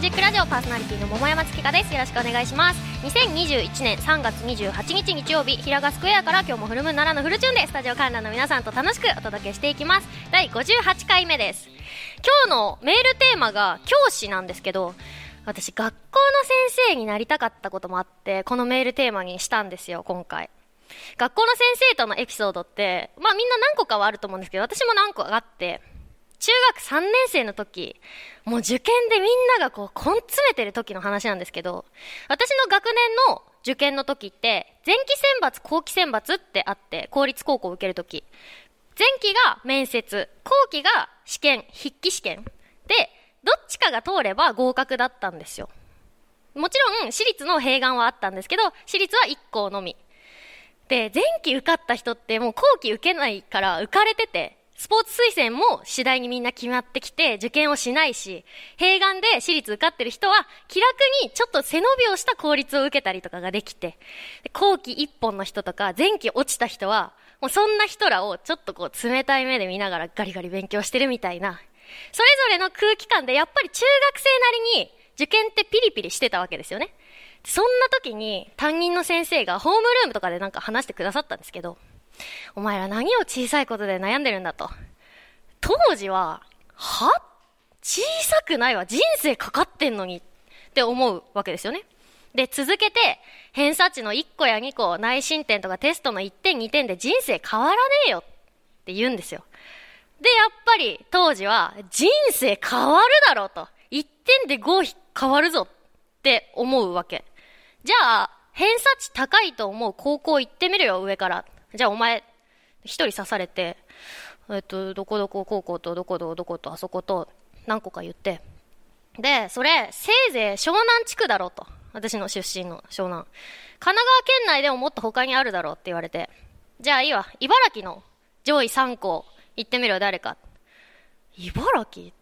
ジックラジオパーソナリティの桃山月香です。よろしくお願いします。2021年3月28日日曜日平賀スクエアから今日もフルムーン奈良のフルチューンでスタジオ観覧の皆さんと楽しくお届けしていきます。第58回目です。今日のメールテーマが教師なんですけど私学校の先生になりたかったこともあってこのメールテーマにしたんですよ今回。学校の先生とのエピソードってまあみんな何個かはあると思うんですけど私も何個あって中学3年生の時、もう受験でみんながこう、根詰めてる時の話なんですけど、私の学年の受験の時って、前期選抜、後期選抜ってあって、公立高校を受ける時。前期が面接、後期が試験、筆記試験。で、どっちかが通れば合格だったんですよ。もちろん、私立の併願はあったんですけど、私立は1校のみ。で、前期受かった人ってもう後期受けないから浮かれてて、スポーツ推薦も次第にみんな決まってきて、受験をしないし、併願で私立受かってる人は、気楽にちょっと背伸びをした公立を受けたりとかができて、後期一本の人とか、前期落ちた人は、もうそんな人らをちょっとこう冷たい目で見ながらガリガリ勉強してるみたいな、それぞれの空気感でやっぱり中学生なりに受験ってピリピリしてたわけですよね。そんな時に担任の先生がホームルームとかでなんか話してくださったんですけど、お前ら何を小さいことで悩んでるんだと。当時は、は？小さくないわ。人生かかってんのにって思うわけですよね。で、続けて、偏差値の1個や2個、内申点とかテストの1点2点で人生変わらねえよって言うんですよ。で、やっぱり当時は人生変わるだろうと。1点で5変わるぞって思うわけ。じゃあ、偏差値高いと思う高校行ってみるよ、上から。じゃあお前、一人刺されて、えっと、どこどこ高校とどこどこどことあそこと何個か言って。で、それ、せいぜい湘南地区だろうと。私の出身の湘南。神奈川県内でももっと他にあるだろうって言われて。じゃあいいわ。茨城の上位3校行ってみろよ、誰か。茨城？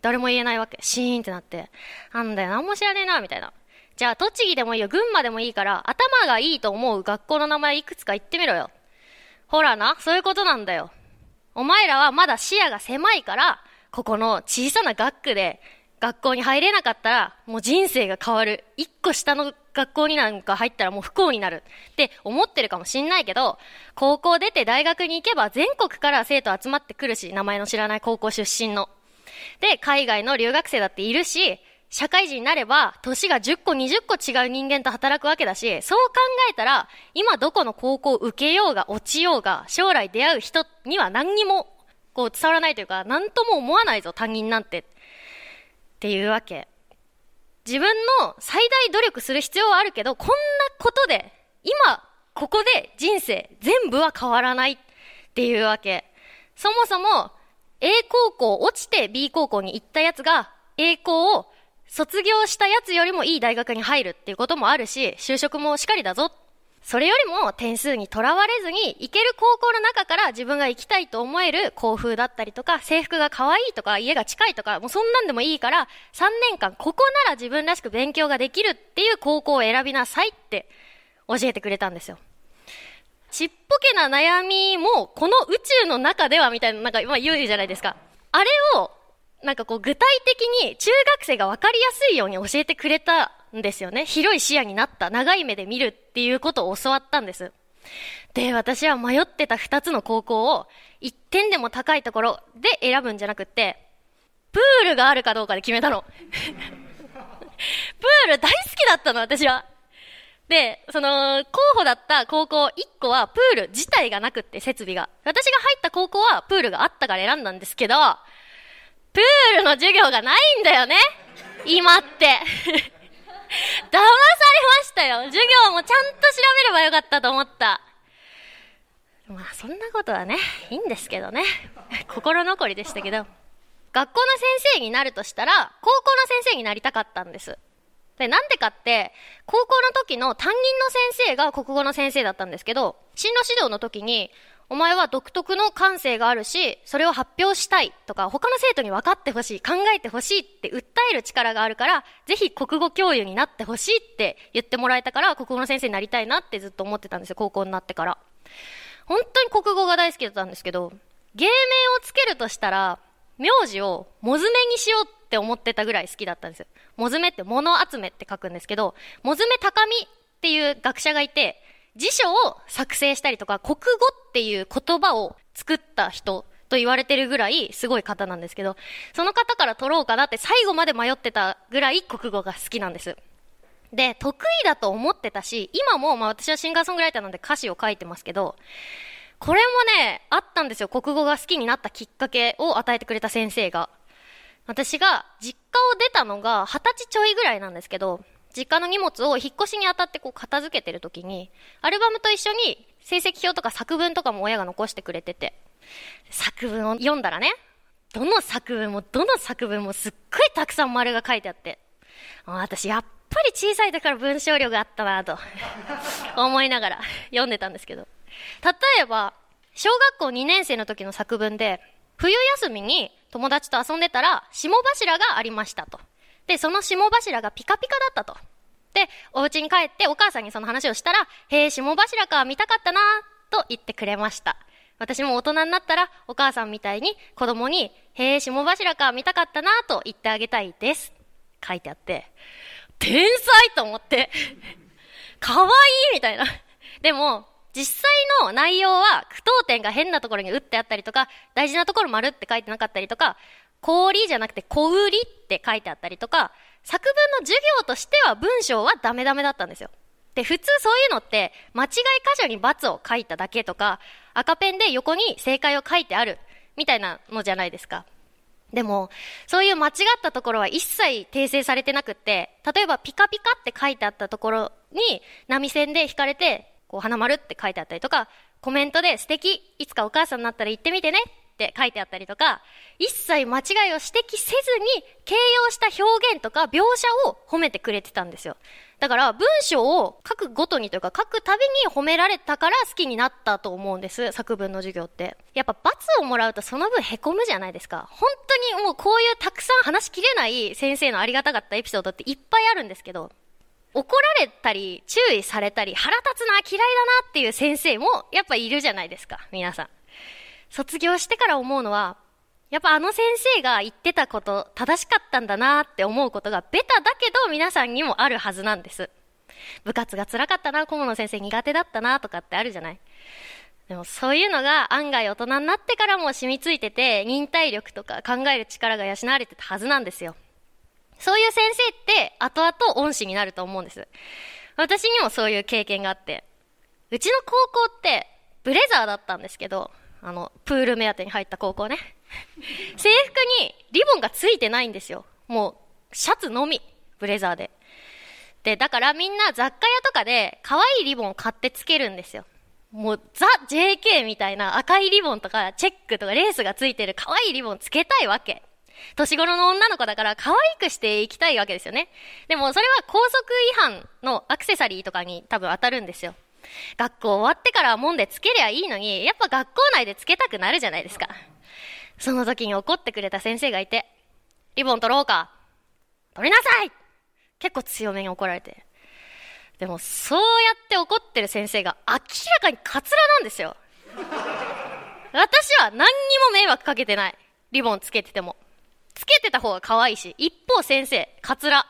誰も言えないわけ。シーンってなって。なんだよ、何も知らねえな、みたいな。じゃあ、栃木でもいいよ、群馬でもいいから、頭がいいと思う学校の名前いくつか言ってみろよ。ほらな、そういうことなんだよ。お前らはまだ視野が狭いから、ここの小さな学区で学校に入れなかったら、もう人生が変わる。一個下の学校になんか入ったらもう不幸になるって思ってるかもしんないけど、高校出て大学に行けば全国から生徒集まってくるし、名前の知らない高校出身の。で、海外の留学生だっているし、社会人になれば、年が10個、20個違う人間と働くわけだし、そう考えたら、今どこの高校受けようが、落ちようが、将来出会う人には何にも、こう伝わらないというか、何とも思わないぞ、他人なんて。っていうわけ。自分の最大努力する必要はあるけど、こんなことで、今、ここで人生全部は変わらないっていうわけ。そもそも、A 高校落ちて B 高校に行ったやつが、A 校を卒業したやつよりもいい大学に入るっていうこともあるし、就職もしっかりだぞ。それよりも点数にとらわれずに、行ける高校の中から自分が行きたいと思える校風だったりとか、制服が可愛いとか、家が近いとか、もうそんなんでもいいから、3年間ここなら自分らしく勉強ができるっていう高校を選びなさいって教えてくれたんですよ。ちっぽけな悩みも、この宇宙の中ではみたいな、なんか今言うじゃないですか。あれをなんかこう具体的に中学生がわかりやすいように教えてくれたんですよね。広い視野になった、長い目で見るっていうことを教わったんです。で、私は迷ってた二つの高校を一点でも高いところで選ぶんじゃなくって、プールがあるかどうかで決めたの。プール大好きだったの、私は。で、その、候補だった高校1個はプール自体がなくって設備が。私が入った高校はプールがあったから選んだんですけど、プールの授業がないんだよね今って。騙されましたよ。授業もちゃんと調べればよかったと思った。まあ、そんなことはね、いいんですけどね。心残りでしたけど。学校の先生になるとしたら、高校の先生になりたかったんです。で、なんでかって、高校の時の担任の先生が国語の先生だったんですけど、進路指導の時に、お前は独特の感性があるし、それを発表したいとか、他の生徒に分かってほしい、考えてほしいって訴える力があるから、ぜひ国語教諭になってほしいって言ってもらえたから、国語の先生になりたいなってずっと思ってたんですよ、高校になってから。本当に国語が大好きだったんですけど、芸名をつけるとしたら、名字をもずめにしようって思ってたぐらい好きだったんですよ。もずめって物集めって書くんですけど、もずめ高みっていう学者がいて、辞書を作成したりとか、国語っていう言葉を作った人と言われてるぐらいすごい方なんですけど、その方から取ろうかなって最後まで迷ってたぐらい国語が好きなんです。で、得意だと思ってたし、今も、まあ私はシンガーソングライターなんで歌詞を書いてますけど、これもね、あったんですよ。国語が好きになったきっかけを与えてくれた先生が。私が実家を出たのが二十歳ちょいぐらいなんですけど、実家の荷物を引っ越しにあたってこう片付けてる時に、アルバムと一緒に成績表とか作文とかも親が残してくれてて、作文を読んだらね、どの作文もどの作文もすっごいたくさん丸が書いてあって、私やっぱり小さい時から文章量があったなと 思いながら 読んでたんですけど。例えば、小学校2年生の時の作文で、冬休みに友達と遊んでたら、霜柱がありましたと。で、その霜柱がピカピカだったと。で、お家に帰ってお母さんにその話をしたら、へえ、霜柱か、見たかったな、と言ってくれました。私も大人になったら、お母さんみたいに子供に、へえ、霜柱か、見たかったな、と言ってあげたいです。書いてあって、天才と思って、かわいいみたいな。でも、実際の内容は句読点が変なところに打ってあったりとか、大事なところ丸って書いてなかったりとか、氷じゃなくて小売りって書いてあったりとか、作文の授業としては文章はダメダメだったんですよ。で、普通そういうのって、間違い箇所に×を書いただけとか、赤ペンで横に正解を書いてある、みたいなのじゃないですか。でも、そういう間違ったところは一切訂正されてなくって、例えばピカピカって書いてあったところに波線で引かれて、こう、花丸って書いてあったりとか、コメントで素敵、いつかお母さんになったら言ってみてねって書いてあったりとか、一切間違いを指摘せずに形容した表現とか描写を褒めてくれてたんですよ。だから文章を書くごとにというか書くたびに褒められたから好きになったと思うんです。作文の授業って。やっぱ罰をもらうとその分凹むじゃないですか。本当にもうこういうたくさん話しきれない先生のありがたかったエピソードっていっぱいあるんですけど、怒られたり、注意されたり、腹立つな、嫌いだなっていう先生も、やっぱいるじゃないですか、皆さん。卒業してから思うのは、やっぱあの先生が言ってたこと正しかったんだなって思うことがベタだけど皆さんにもあるはずなんです。部活が辛かったな、顧問の先生苦手だったなとかってあるじゃない。でもそういうのが案外大人になってからも染みついてて忍耐力とか考える力が養われてたはずなんですよ。そういう先生って後々恩師になると思うんです。私にもそういう経験があって、うちの高校ってブレザーだったんですけど、あの、プール目当てに入った高校ね。制服にリボンがついてないんですよ。もう、シャツのみ、ブレザーで。で、だからみんな雑貨屋とかで可愛いリボンを買ってつけるんですよ。もうザ・ JK みたいな赤いリボンとかチェックとかレースがついてる可愛いリボンつけたいわけ。年頃の女の子だから可愛くしていきたいわけですよね。でもそれは校則違反のアクセサリーとかに多分当たるんですよ。学校終わってから門でつけりゃいいのに、やっぱ学校内でつけたくなるじゃないですか。その時に怒ってくれた先生がいて、リボン取ろうか取りなさい結構強めに怒られて。でも、そうやって怒ってる先生が明らかにカツラなんですよ。私は何にも迷惑かけてない。リボンつけてても。つけてた方が可愛いし、一方先生、カツラ、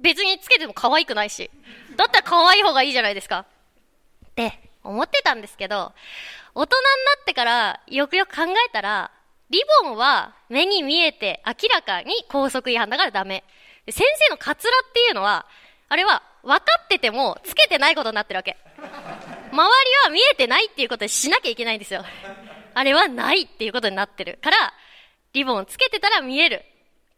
別につけても可愛くないし、だったら可愛い方がいいじゃないですか。って思ってたんですけど、大人になってからよくよく考えたら、リボンは目に見えて明らかに高速違反だからダメ。先生のカツラっていうのは、あれは分かっててもつけてないことになってるわけ。周りは見えてないっていうことにしなきゃいけないんですよ。あれはないっていうことになってるから、リボンつけてたら見える。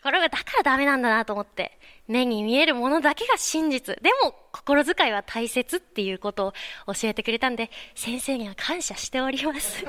これがだからダメなんだなと思って、目に見えるものだけが真実。でも、心遣いは大切っていうことを教えてくれたんで、先生には感謝しております。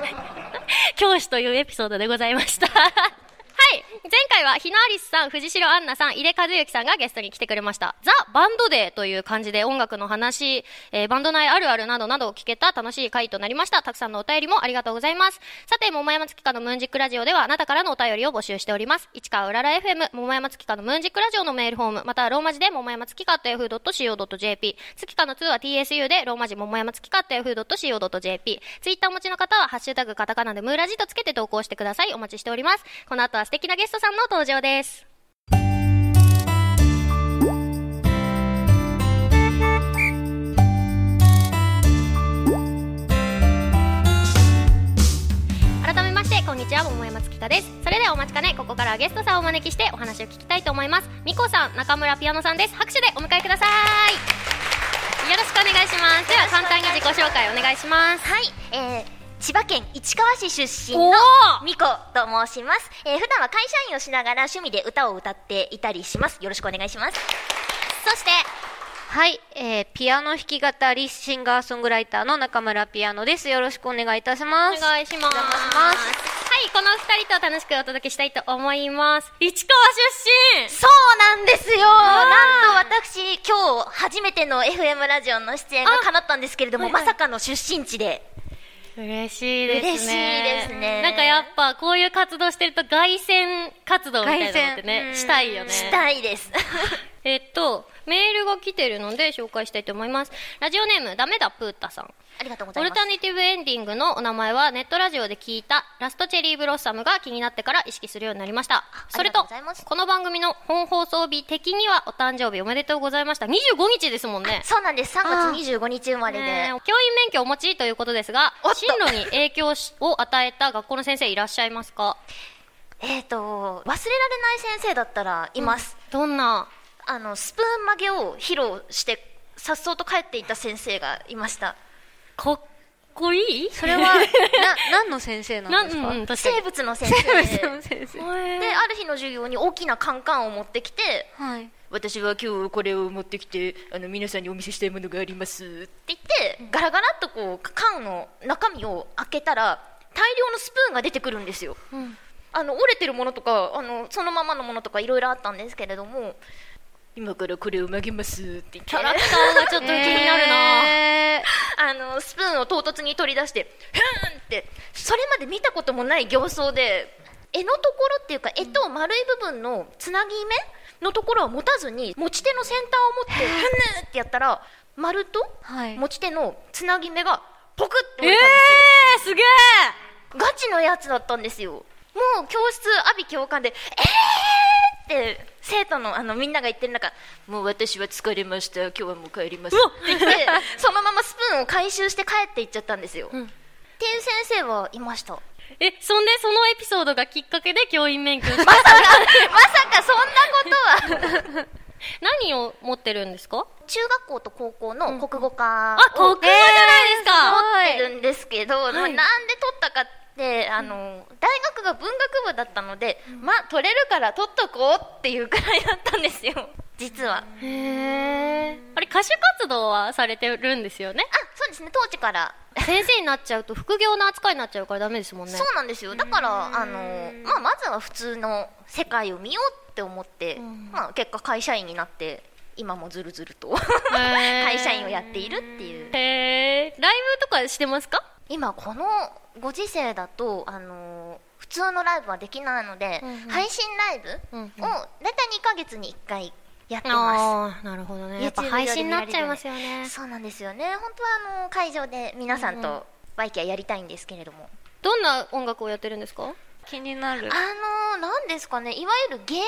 教師というエピソードでございました。い。前回は日野アリスさん、藤代アンナさん、井出和之さんがゲストに来てくれました。ザ・バンドデーという感じで音楽の話、えー、バンド内あるあるなどなどを聞けた楽しい回となりました。たくさんのお便りもありがとうございます。さて、桃山月花のムーンジックラジオではあなたからのお便りを募集しております。市川うらら FM、桃山月花のムーンジックラジオのメールフォーム、またはローマ字で桃山月花 yahoo.co.jp、月花の2は TSU でローマ字桃山月花 yahoo.co.jp、ツイッターお持ちの方はハッシュタグカタカナでムーラジとつけて投稿してください。お待ちしております。この後は素敵なゲストさんの登場です。改めましてこんにちは桃山月です。それではお待ちかねここからゲストさんをお招きしてお話を聞きたいと思います。みこさん中村ピアノさんです。拍手でお迎えください。よろしくお願いします。では簡単に自己紹介お願いします。はい、えー、千葉県市川市出身のおー。みこと申します、えー、普段は会社員をしながら趣味で歌を歌っていたりします。よろしくお願いします。そしてはい、えー、ピアノ弾き語りシンガーソングライターの中村ピアノです。よろしくお願いいたします。お願いします。はいこの二人と楽しくお届けしたいと思います。市川出身。そうなんですよ。なんと私今日初めての FM ラジオの出演が叶ったんですけれども、はいはい。まさかの出身地で嬉しいですね。嬉しいですね。なんかやっぱこういう活動してると凱旋活動みたいなのってねうん。したいよね。したいですえっとメールが来てるので紹介したいと思います。ラジオネームダメだプータさん。ありがとうございます。オルタネイティブエンディングのお名前はネットラジオで聞いたラストチェリーブロッサムが気になってから意識するようになりました。それとこの番組の本放送日的にはお誕生日おめでとうございました。25日ですもんね。そうなんです。3月25日生まれで、教員免許をお持ちということですが進路に影響しを与えた学校の先生いらっしゃいますか？えっ、と忘れられない先生だったらいます、どんなあのスプーン曲げを披露してさっそうと帰っていった先生がいました。かっこいい？それは、な、何の先生なんですか？うんう生物の先生。生で物の先生。である日の授業に大きなカンカンを持ってきてはい。私は今日これを持ってきてあの皆さんにお見せしたいものがあります。って言ってガラガラっとこう缶の中身を開けたら大量のスプーンが出てくるんですよ、ん。あの折れてるものとかあのそのままのものとかいろいろあったんですけれども今からこれを曲げますって言って。キャラクターがちょっと気になるな、えあのスプーンを唐突に取り出してふーんって。それまで見たこともない形相で柄のところっていうか柄と丸い部分のつなぎ目のところは持たずに持ち手の先端を持ってふんってやったら丸とはい。持ち手のつなぎ目がポクってえ折れたんですよ、ー、すげえガチのやつだったんですよ。もう教室阿鼻教官でえーって生徒のあのみんなが言ってる中もう私は疲れました今日はもう帰ります。っ。て言ってそのままスプーンを回収して帰っていっちゃったんですよ、うん。っていう先生はいました。まえそんでそのエピソードがきっかけで教員免許。を さかまさかそんなことは。何を持ってるんですか？中学校と高校の国語科あ国語じゃないですか、持ってるんですけど、まあはいなんで取ったかってあの大学が文学部だったので、まあ取れるから取っとこうっていうくらいだったんですよ。実は。へえあれ歌手活動はされてるんですよね？あそうですね。当時から。先生になっちゃうと副業の扱いになっちゃうからダメですもんね。そうなんですよ。だからあの、まあ、まずは普通の世界を見ようって思って、ん。まあ、結果会社員になって今もずるずると 会社員をやっているっていう。へえライブとかしてますか？今このご時世だとあの普通のライブはできないので、うんうん。配信ライブうんうん。を大体2ヶ月に1回やってまああなるほどね。やっぱ配信になっちゃいますよね。すそうなんですよね。本当はあの会場で皆さんうんうん。とワイキャやりたいんですけれども、どんな音楽をやってるんですか？気になる。あのなんですかね。いわゆるゲーム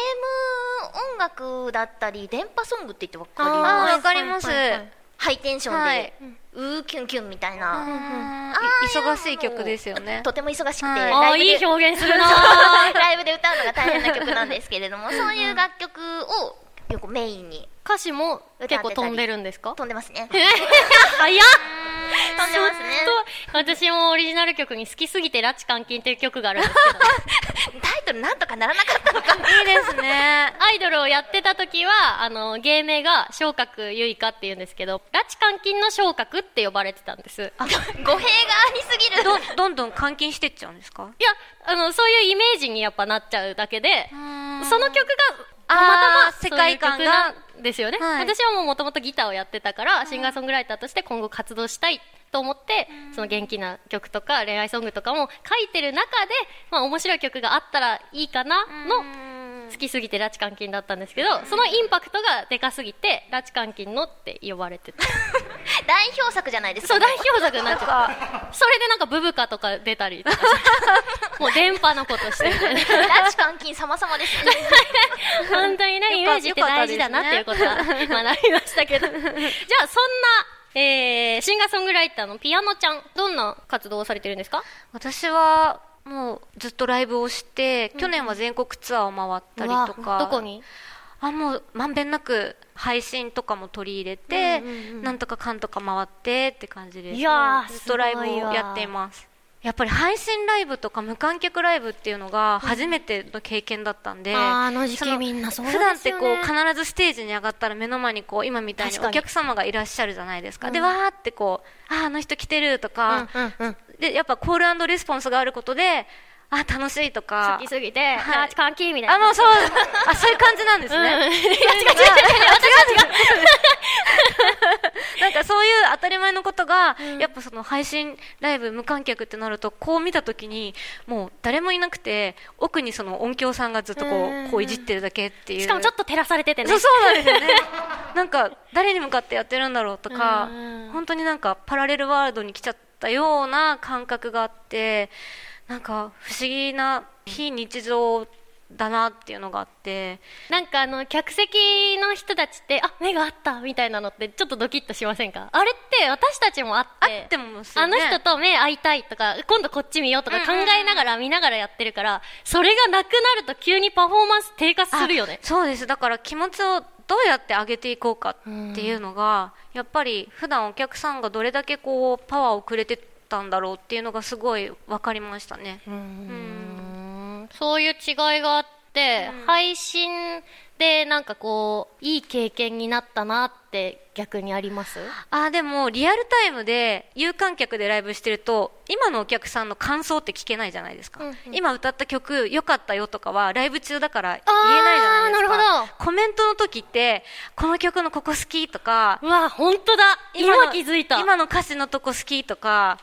音楽だったり電波ソングって言ってわかりあます？ーわかります。はいはいはいハイテンションで、はいうーキュンキュンみたいな、忙しい曲ですよね。とても忙しくて、はい。ああライブでいい表現するな。ライブで歌うのが大変な曲なんですけれども そういう楽曲をよくメインに歌詞も結構飛んでるんですか？飛んでますね。早っ飛んでますね私もオリジナル曲に好きすぎて拉致監禁という曲があるんですけどタイトルなんとかならなかったのかいいですねアイドルをやってた時はあの芸名が昇格ゆいかっていうんですけど拉致監禁の昇格って呼ばれてたんです。語弊がありすぎる。どどんどん監禁してっちゃうんですか？いやあのそういうイメージにやっぱなっちゃうだけでん。その曲がたまたま世界観が。ですよね、はい。私はもともとギターをやってたからシンガーソングライターとして今後活動したいと思ってその元気な曲とか恋愛ソングとかも書いてる中で、まあ、面白い曲があったらいいかなの好きすぎて拉致監禁だったんですけどそのインパクトがでかすぎて拉致監禁のって呼ばれてた。代表作じゃないですか、そう代表作になっちゃった。それでなんかブブカとか出たり もう電波のことして。みたいな拉致監禁様々ですね。本当にね、イメージって大事だなっていうことは学びましたけど。じゃあ、そんな、えー、シンガーソングライターのピアノちゃん、どんな活動をされてるんですか？私はもうずっとライブをして、去年は全国ツアーを回ったりとうかわどこに？あもうまんべんなく配信とかも取り入れて、なんとかかんとか回ってって感じです。いやーずっとライブをやっていますやっぱり配信ライブとか無観客ライブっていうのが初めての経験だったんで、あーあの時期みんなそうね。普段ってこう必ずステージに上がったら目の前にこう今みたいにお客様がいらっしゃるじゃないですか、うんでわーってこうあーあの人来てるとか、うんうんうん。でやっぱコールレスポンスがあることであ楽しいとか。好きすぎて、はい。拉致監禁みたいな。あもうそう。あそういう感じなんですね、うん。いや違う違う違う違う。なんかそういう当たり前のことが、やっぱその配信ライブ無観客ってなるとこう見た時にもう誰もいなくて奥にその音響さんがずっとこうんうこういじってるだけっていう。しかもちょっと照らされててね。そうそうなんですよね。なんか誰に向かってやってるんだろうとかうん。本当になんかパラレルワールドに来ちゃったような感覚があってなんか不思議な非日常だなっていうのがあってなんかあの、客席の人たちって、あ、目があったみたいなのってちょっとドキッとしませんか？あれって私たちもあって。あってもねあの人と目合いたいとか、今度こっち見ようとか考えながら見ながらやってるから、それがなくなると急にパフォーマンス低下するよねあ。そうですだから気持ちをどうやって上げていこうかっていうのが、やっぱり普段お客さんがどれだけこうパワーをくれてたんだろうっていうのがすごい分かりましたね。うん。そういう違いがあって、うん。配信でなんかこう、いい経験になったなって逆にあります？あーでもリアルタイムで有観客でライブしてると今のお客さんの感想って聞けないじゃないですか、うんうん。今歌った曲良かったよとかはライブ中だから言えないじゃないですか。なるほコメントの時ってこの曲のここ好きとかうわ、本当だ。今の気づいた。今の歌詞のとこ好きとか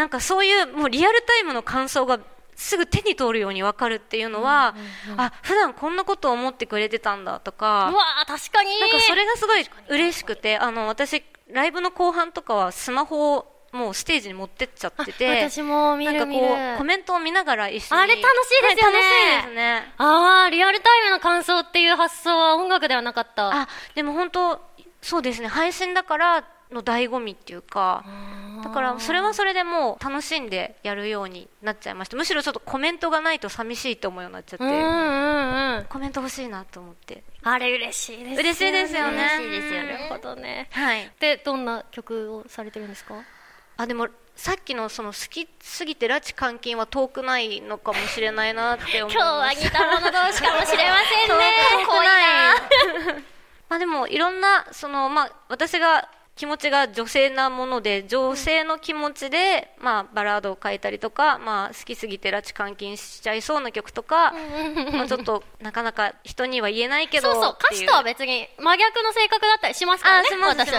なんかそういうもうリアルタイムの感想がすぐ手に通るように分かるっていうのは、あ普段こんなことを思ってくれてたんだとか。うわ確かに。なんかそれがすごい嬉しくてあの私ライブの後半とかはスマホをもうステージに持ってっちゃってて私も見なんかこ。うコメントを見ながら一緒にあれ楽しいですよね。はい楽しいですね。あー、リアルタイムの感想っていう発想は音楽ではなかった。あでも本当そうですね。配信だからの醍醐味っていうかだからそれはそれでもう楽しんでやるようになっちゃいましたむしろちょっとコメントがないと寂しいって思うようになっちゃって、うんうんうん。コメント欲しいなと思ってあれ嬉しいですよね。嬉しいですよね嬉しいですよね。なるほどね。はいで、どんな曲をされてるんですか？あでもさっきのその好きすぎて拉致監禁は遠くないのかもしれないなって思い 今日は似た者同士かもしれませんね。遠く怖いな。な いまあでもいろんなそのまあ私が気持ちが女性なもので女性の気持ちで、まあ、バラードを書いたりとか、まあ、好きすぎて拉致監禁しちゃいそうな曲とか、まあ、ちょっとなかなか人には言えないけどそうそう、歌詞とは別に真逆の性格だったりしますからね、私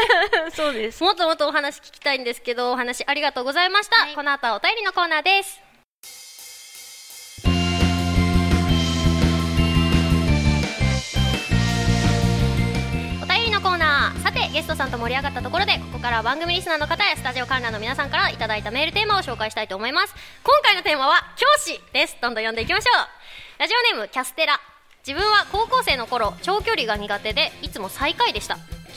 そうです。もっともっとお話聞きたいんですけど、お話ありがとうございました。はい。この後はお便りのコーナーです。ゲストさんと盛り上がったところでここから番組リスナーの方やスタジオ観覧の皆さんからいただいたメールテーマを紹介したいと思います。今回のテーマは教師です。どんどん読んでいきましょう。ラジオネームキャステラ。自分は高校生の頃長距離が苦手でいつも最下位でした。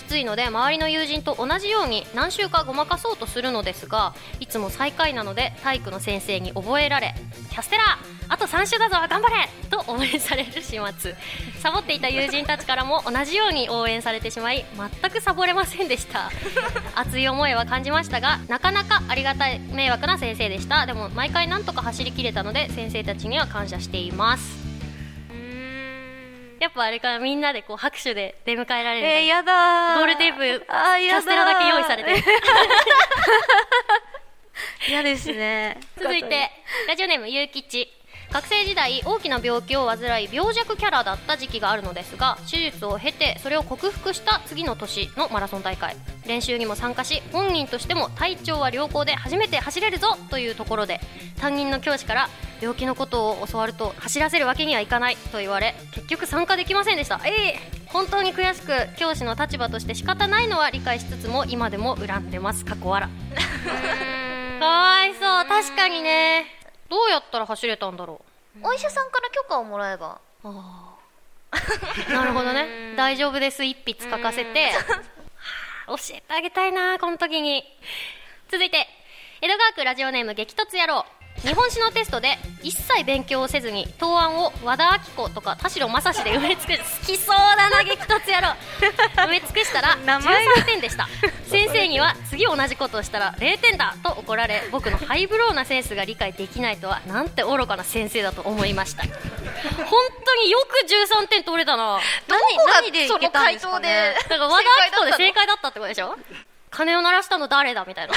ついので周りの友人と同じように何週かごまかそうとするのですがいつも最下位なので体育の先生に覚えられ「キャステラあと3週だぞ頑張れ!」と応援される始末。サボっていた友人たちからも同じように応援されてしまい全くサボれませんでした。熱い思いは感じましたがなかなかありがたい迷惑な先生でした。でも毎回なんとか走り切れたので先生たちには感謝していますやっぱあれかなみんなでこう拍手で出迎えられるえー、やだー。ゴールテープあーやだー。キャステラだけ用意されてる。嫌ですね。続いてラジオネームゆうきち学生時代大きな病気を患い病弱キャラだった時期があるのですが手術を経てそれを克服した次の年のマラソン大会。練習にも参加し本人としても体調は良好で初めて走れるぞというところで担任の教師から病気のことを教わると走らせるわけにはいかないと言われ結局参加できませんでした。ええ本当に悔しく教師の立場として仕方ないのは理解しつつも今でも恨んでます。過去笑。かわいそう。確かにね。どうやったら走れたんだろお医者さんから許可をもらえば。うあー。なるほどね。大丈夫です。一筆書かせて。はあ 教えてあげたいなこの時に。続いて江戸川区ラジオネーム激突野郎日本史のテストで一切勉強をせずに答案を和田アキ子とか田代正史で埋め尽くし好きそうだな激突野郎。埋め尽くしたら名前が。13点でした。先生には次同じことをしたら0点だと怒られ僕のハイブローなセンスが理解できないとはなんて愚かな先生だと思いました。本当によく13点取れたな。何でいけたんですかね。だから和田アキ子で正解だったってことでしょ。鐘を鳴らしたの誰だみたいな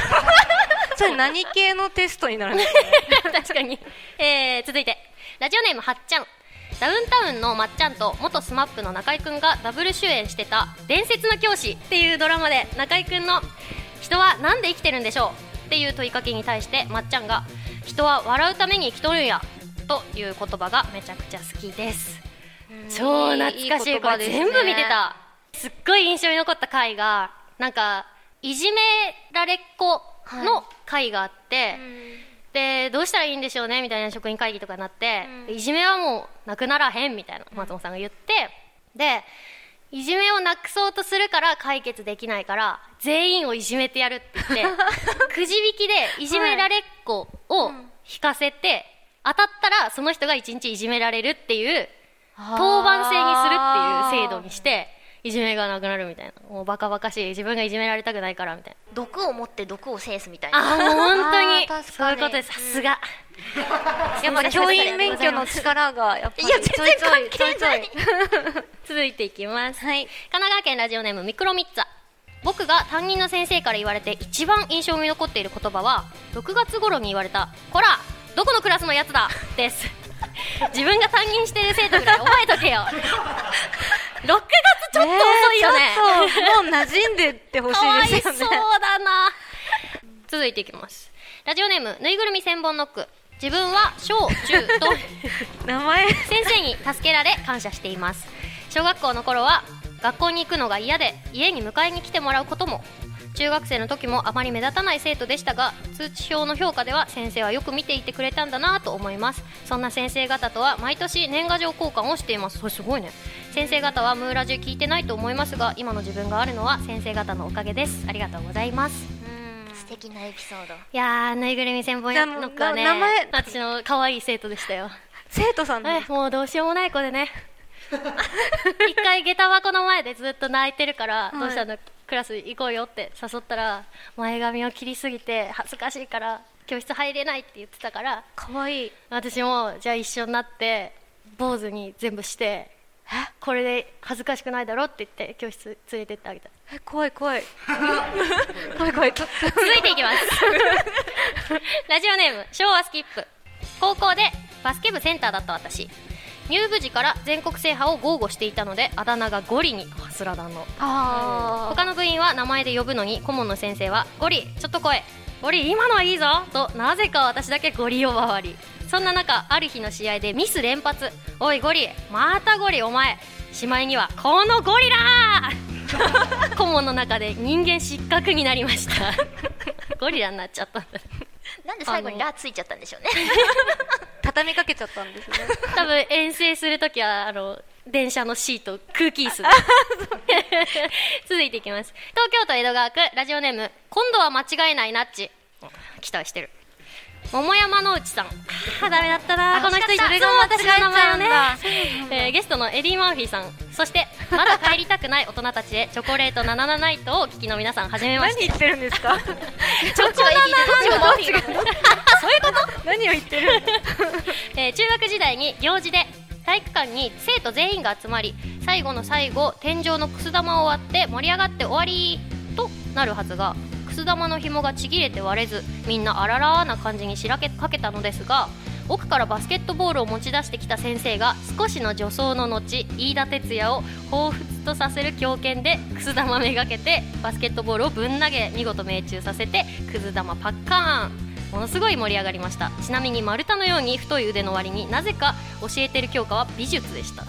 それ何系のテストになるんですかね確かに、えー、続いて。ラジオネームはっちゃん。ダウンタウンのまっちゃんと元 SMAP の中居君がダブル主演してた「伝説の教師」っていうドラマで中居君の「人はなんで生きてるんでしょう?」っていう問いかけに対してまっちゃんが「人は笑うために生きとるんや」という言葉がめちゃくちゃ好きです。超懐かしい。これ全部見てた。すっごい印象に残った回がなんかいじめられっ子の回があって、でどうしたらいいんでしょうねみたいな職員会議とかになって、いじめはもうなくならへんみたいな松本さんが言ってでいじめをなくそうとするから解決できないから全員をいじめてやるって言って くじ引きでいじめられっ子を引かせて、当たったらその人が一日いじめられるっていう当番制にするっていう制度にしていじめがなくなるみたいな。もうバカバカしい。自分がいじめられたくないからみたいな。毒を持って毒を制すみたいな。あーもう本当に。そういうことです。さすが。やっぱ教員免許の力がやっぱりいや全然ちょいちょいちょいちょい。続いていきます。はい。神奈川県ラジオネームミクロミッツァ。僕が担任の先生から言われて一番印象に残っている言葉は6月頃に言われた「こらどこのクラスのやつだ!」です自分が担任している生徒ぐらい覚えとけよ6 月ちょっと遅いよね、えーもう馴染んでってほしいですよね。そうだな。続いていきます。ラジオネームぬいぐるみ千本ノック。自分は小中と。名前。先生に助けられ感謝しています。小学校の頃は学校に行くのが嫌で家に迎えに来てもらうことも中学生の時もあまり目立たない生徒でしたが通知表の評価では先生はよく見ていてくれたんだなと思います。そんな先生方とは毎年年賀状交換をしています。それすごいね。先生方はムーラジ聞いてないと思いますが今の自分があるのは先生方のおかげです。ありがとうございます。素敵なエピソード。いやーぬいぐるみ千本ノックはね。な名前。私の可愛い生徒でしたよ。生徒さんえもうどうしようもない子でね。一回下駄箱の前でずっと泣いてるから、いどうしたの？クラス行こうよって誘ったら前髪を切りすぎて恥ずかしいから教室入れないって言ってたからかわいい。私もじゃあ一緒になって坊主に全部してこれで恥ずかしくないだろって言って教室連れてってあげた。え怖い怖い。怖い 怖い。続いていきます。ラジオネーム昭和スキップ。高校でバスケ部センターだった私入部時から全国制覇を豪語していたのであだ名がゴリにあスラダンの。あ他の部員は名前で呼ぶのに顧問の先生は「ゴリちょっと来い。ゴリ今のはいいぞ」となぜか私だけゴリ呼ばわり。そんな中ある日の試合でミス連発「おいゴリまたゴリお前」しまいには「このゴリラー! 」顧問の中で人間失格になりました。ゴリラになっちゃったんだなんで最後にラついちゃったんでしょうね。畳みかけちゃったんですね。多分遠征するときはあの電車のシート空気椅子 続いていきます。東京都江戸川区ラジオネーム今度は間違えないナッチ。期待してる。桃山の内さん。あダメだったな。この人いつも私の名前をね、えーゲストのエディ・マーフィーさん。そしてまだ帰りたくない大人たちへチョコレートナナナナイトをお聞きの皆さんはじめまして。何言ってるんですか？チョコナナナナイトそういうこと何を言ってる えー中学時代に行事で体育館に生徒全員が集まり最後の最後天井のくす玉を割って盛り上がって終わりとなるはずがくす玉の紐がちぎれて割れずみんなあららーな感じにしらけかけたのですが奥からバスケットボールを持ち出してきた先生が少しの助走の後飯田哲也を彷彿とさせる強肩でくす玉めがけてバスケットボールをぶん投げ見事命中させてくす玉パッカーン。ものすごい盛り上がりました。ちなみに丸太のように太い腕の割になぜか教えてる教科は美術でした。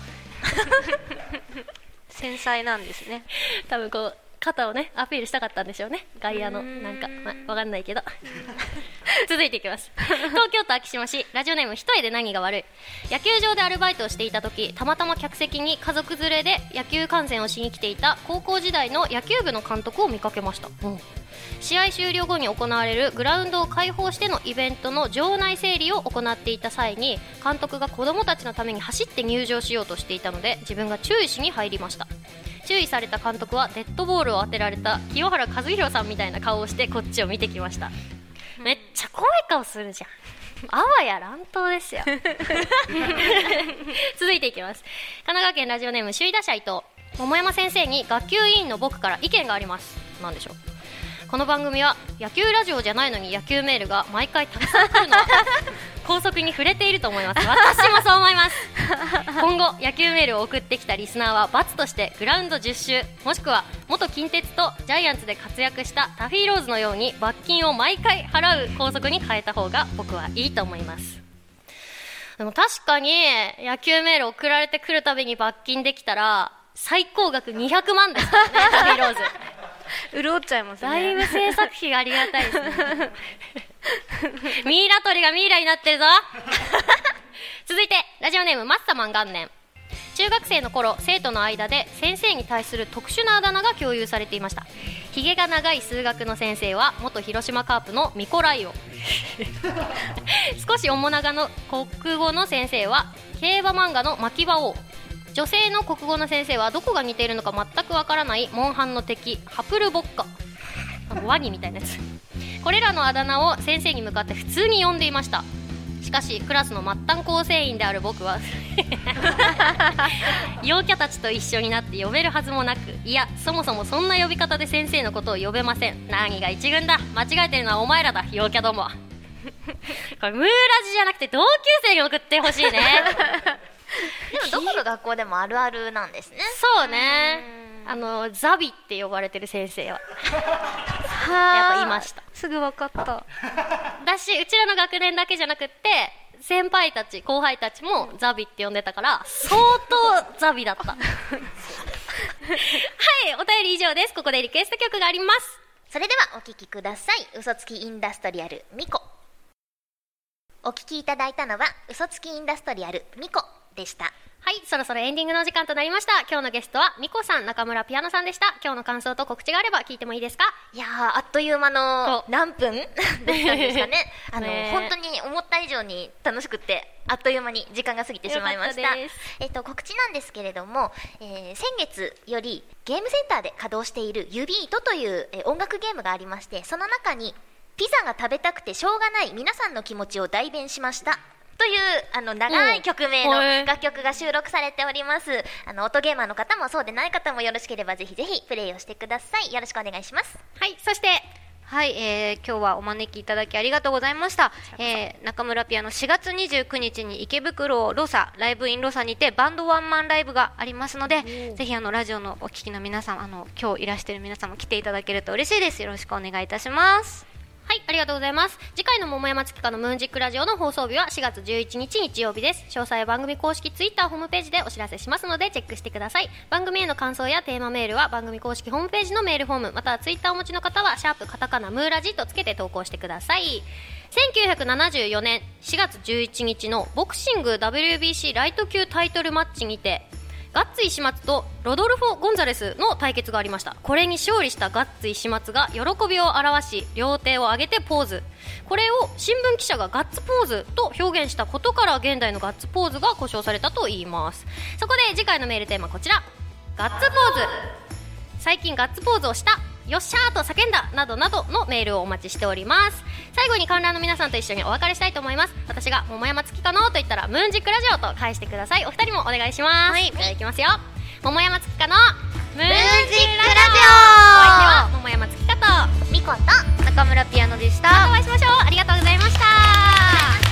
繊細なんですね。多分こう肩をねアピールしたかったんでしょうね。外野のなんか、まあ、わかんないけど 続いていきます。東京都昭島市。ラジオネーム一重で何が悪い。野球場でアルバイトをしていた時たまたま客席に家族連れで野球観戦をしに来ていた高校時代の野球部の監督を見かけました、試合終了後に行われるグラウンドを開放してのイベントの場内整理を行っていた際に監督が子供たちのために走って入場しようとしていたので自分が注意しに入りました。注意された監督はデッドボールを当てられた清原和博さんみたいな顔をしてこっちを見てきましためっちゃ怖い顔するじゃん。あわや乱闘ですよ。続いていきます。神奈川県ラジオネーム首位打者伊藤。桃山先生に学級委員の僕から意見があります。何でしょう？この番組は野球ラジオじゃないのに野球メールが毎回たくさん来るのは高速に触れていると思います。私もそう思います。今後野球メールを送ってきたリスナーは罰としてグラウンド10周もしくは元近鉄とジャイアンツで活躍したタフィーローズのように罰金を毎回払う校則に変えた方が僕はいいと思います。でも確かに野球メール送られてくるたびに罰金できたら最高額200万ですからねタフィーローズ潤っちゃいますね。だいぶ制作費がありがたいですね。ミイラ取りがミイラになってるぞ。続いてラジオネームマッサマン元年。中学生の頃生徒の間で先生に対する特殊なあだ名が共有されていました。ひげが長い数学の先生は元広島カープのミコライオ。少し面長の国語の先生は競馬漫画の牧場王女性の国語の先生はどこが似ているのか全くわからないモンハンの敵ハプルボッカ。ワニみたいなやつ。これらのあだ名を先生に向かって普通に呼んでいました。しかしクラスの末端構成員である僕は 陽キャたちと一緒になって呼べるはずもなくいやそもそもそんな呼び方で先生のことを呼べません。何が一軍だ。間違えてるのはお前らだ。陽キャどもこれムーラジじゃなくて同級生に送ってほしいね。でもどこの学校でもあるあるなんですね。そうね。あのザビって呼ばれてる先生は。やっぱいました。すぐ分かった。だしうちらの学年だけじゃなくって先輩たち後輩たちもザビって呼んでたから相当ザビだった。はいお便り以上です。ここでリクエスト曲があります。それではお聴きください。嘘つきインダストリアルミコ。お聴きいただいたのは嘘つきインダストリアルミコでした。はいそろそろエンディングの時間となりました。今日のゲストはミコさん中村ピアノさんでした。今日の感想と告知があれば聞いてもいいですか？いやーあっという間のそ何分？ですかね。あのね本当に思った以上に楽しくってあっという間に時間が過ぎてしまいました。えっと、告知なんですけれども、えー先月よりゲームセンターで稼働しているユビートという、えー音楽ゲームがありましてその中にピザが食べたくてしょうがない皆さんの気持ちを代弁しましたというあの長い曲名のうん楽曲が収録されておりますあの音ゲーマーの方もそうでない方もよろしければぜひぜひプレイをしてくださいよろしくお願いしますはいそしてはい、えー今日はお招きいただきありがとうございました。えー中村ピアノ4月29日に池袋ロサ、ライブインロサにてバンドワンマンライブがありますので、ぜひあのラジオのお聞きの皆さん、あの今日いらしている皆さんも来ていただけると嬉しいです。よろしくお願いいたします。はい、ありがとうございます。次回の桃山月花のムーンジックラジオの放送日は4月11日日曜日です。詳細は番組公式ツイッターホームページでお知らせしますのでチェックしてください。番組への感想やテーマメールは番組公式ホームページのメールフォーム、またはツイッターをお持ちの方はシャープカタカナムーラジとつけて投稿してください。1974年4月11日のボクシング WBC ライト級タイトルマッチにてガッツ石松とロドルフォ・ゴンザレスの対決がありました。これに勝利したガッツ石松が喜びを表し両手を上げてポーズ。これを新聞記者がガッツポーズと表現したことから現代のガッツポーズが故障されたといいます。そこで次回のメールテーマこちら。ガッツポーズ。最近ガッツポーズをした。よっしゃーと叫んだなどなどのメールをお待ちしております。最後に観覧の皆さんと一緒にお別れしたいと思います。私が桃山月かのと言ったらムーンジックラジオと返してください。お二人もお願いします。はい。じゃあいきますよ。桃山月かのムーンジックラジオ。お相手は桃山月かとミコと中村ピアノでした。またお会いしましょう。ありがとうございました。